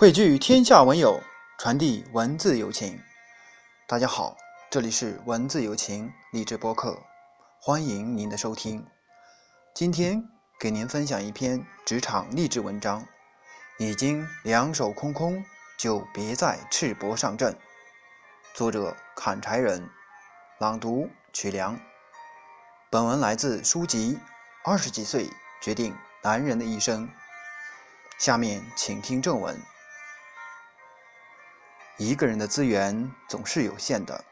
汇聚天下文友，传递文字友情。大家好，这里是文字友情励志播客，欢迎您的收听。今天给您分享一篇职场励志文章：已经两手空空，就别再赤膊上阵。作者：砍柴人，朗读：曲良。本文来自书籍《二十几岁决定男人的一生》。下面请听正文。一个人的资源总是有限的，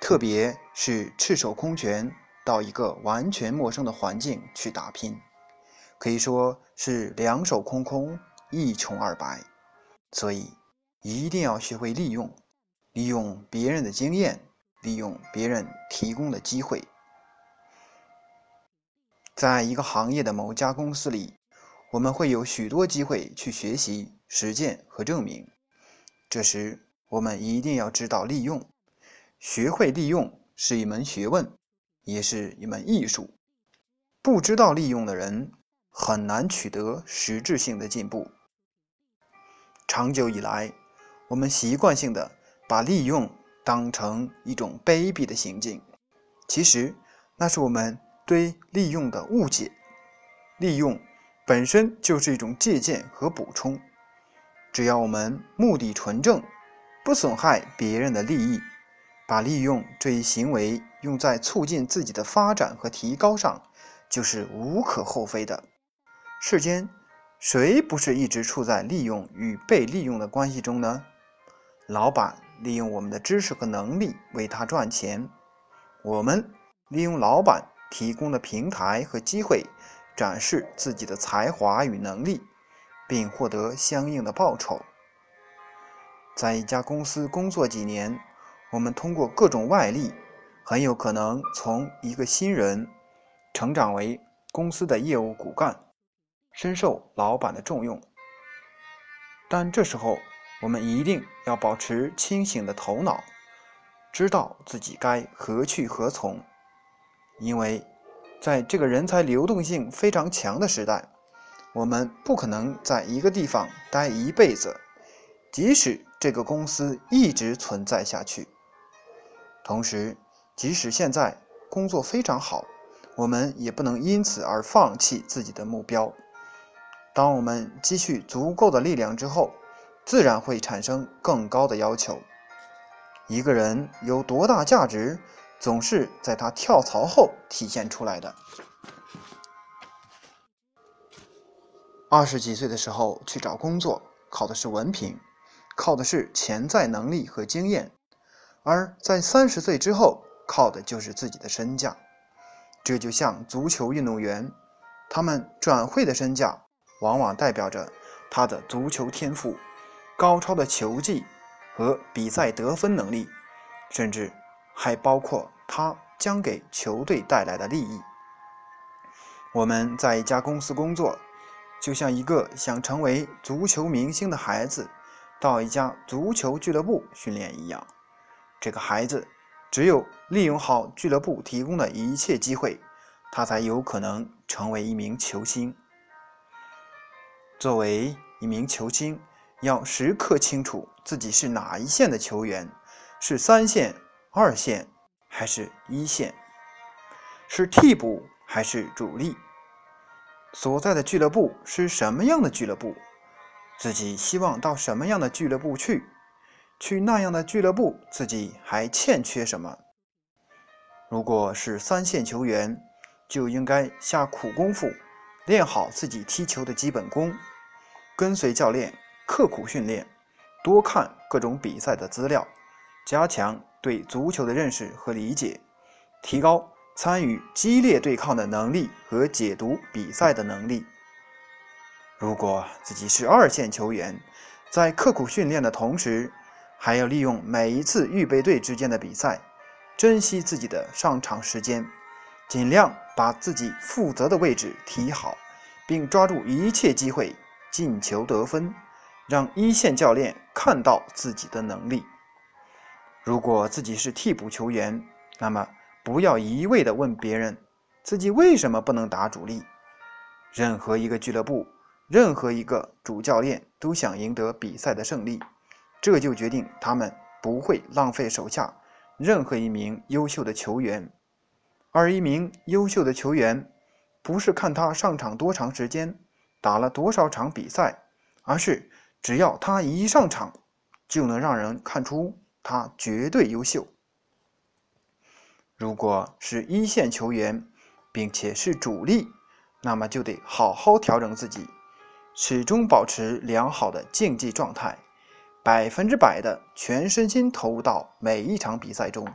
特别是赤手空拳到一个完全陌生的环境去打拼，可以说是两手空空，一穷二白。所以，一定要学会利用，利用别人的经验，利用别人提供的机会。在一个行业的某家公司里，我们会有许多机会去学习、实践和证明。这时，我们一定要知道利用，学会利用是一门学问，也是一门艺术。不知道利用的人，很难取得实质性的进步。长久以来，我们习惯性的把利用当成一种卑鄙的行径，其实那是我们对利用的误解。利用本身就是一种借鉴和补充，只要我们目的纯正。不损害别人的利益，把利用这一行为用在促进自己的发展和提高上，就是无可厚非的。世间谁不是一直处在利用与被利用的关系中呢？老板利用我们的知识和能力为他赚钱，我们利用老板提供的平台和机会，展示自己的才华与能力，并获得相应的报酬。在一家公司工作几年，我们通过各种外力，很有可能从一个新人成长为公司的业务骨干，深受老板的重用。但这时候，我们一定要保持清醒的头脑，知道自己该何去何从。因为，在这个人才流动性非常强的时代，我们不可能在一个地方待一辈子，即使。这个公司一直存在下去。同时，即使现在工作非常好，我们也不能因此而放弃自己的目标。当我们积蓄足够的力量之后，自然会产生更高的要求。一个人有多大价值，总是在他跳槽后体现出来的。二十几岁的时候去找工作，考的是文凭。靠的是潜在能力和经验，而在三十岁之后，靠的就是自己的身价。这就像足球运动员，他们转会的身价，往往代表着他的足球天赋、高超的球技和比赛得分能力，甚至还包括他将给球队带来的利益。我们在一家公司工作，就像一个想成为足球明星的孩子。到一家足球俱乐部训练一样，这个孩子只有利用好俱乐部提供的一切机会，他才有可能成为一名球星。作为一名球星，要时刻清楚自己是哪一线的球员，是三线、二线还是一线，是替补还是主力，所在的俱乐部是什么样的俱乐部。自己希望到什么样的俱乐部去？去那样的俱乐部，自己还欠缺什么？如果是三线球员，就应该下苦功夫，练好自己踢球的基本功，跟随教练刻苦训练，多看各种比赛的资料，加强对足球的认识和理解，提高参与激烈对抗的能力和解读比赛的能力。如果自己是二线球员，在刻苦训练的同时，还要利用每一次预备队之间的比赛，珍惜自己的上场时间，尽量把自己负责的位置踢好，并抓住一切机会进球得分，让一线教练看到自己的能力。如果自己是替补球员，那么不要一味地问别人自己为什么不能打主力。任何一个俱乐部。任何一个主教练都想赢得比赛的胜利，这就决定他们不会浪费手下任何一名优秀的球员。而一名优秀的球员，不是看他上场多长时间，打了多少场比赛，而是只要他一上场，就能让人看出他绝对优秀。如果是一线球员，并且是主力，那么就得好好调整自己。始终保持良好的竞技状态，百分之百的全身心投入到每一场比赛中，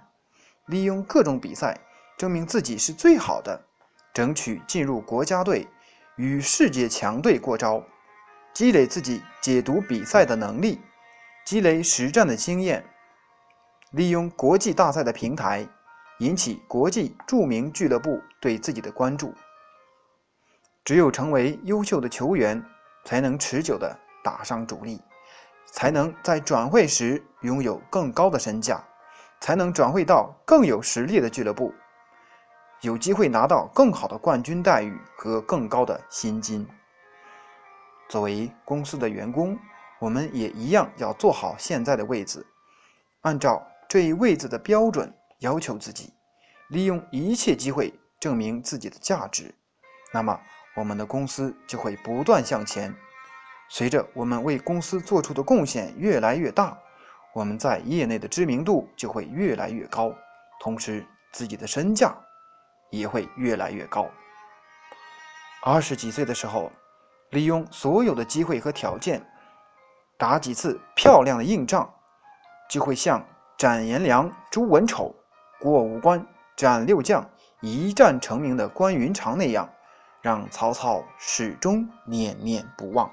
利用各种比赛证明自己是最好的，争取进入国家队，与世界强队过招，积累自己解读比赛的能力，积累实战的经验，利用国际大赛的平台，引起国际著名俱乐部对自己的关注。只有成为优秀的球员。才能持久的打上主力，才能在转会时拥有更高的身价，才能转会到更有实力的俱乐部，有机会拿到更好的冠军待遇和更高的薪金。作为公司的员工，我们也一样要做好现在的位置，按照这一位置的标准要求自己，利用一切机会证明自己的价值。那么。我们的公司就会不断向前。随着我们为公司做出的贡献越来越大，我们在业内的知名度就会越来越高，同时自己的身价也会越来越高。二十几岁的时候，利用所有的机会和条件，打几次漂亮的硬仗，就会像斩颜良、诛文丑、过五关斩六将、一战成名的关云长那样。让曹操始终念念不忘。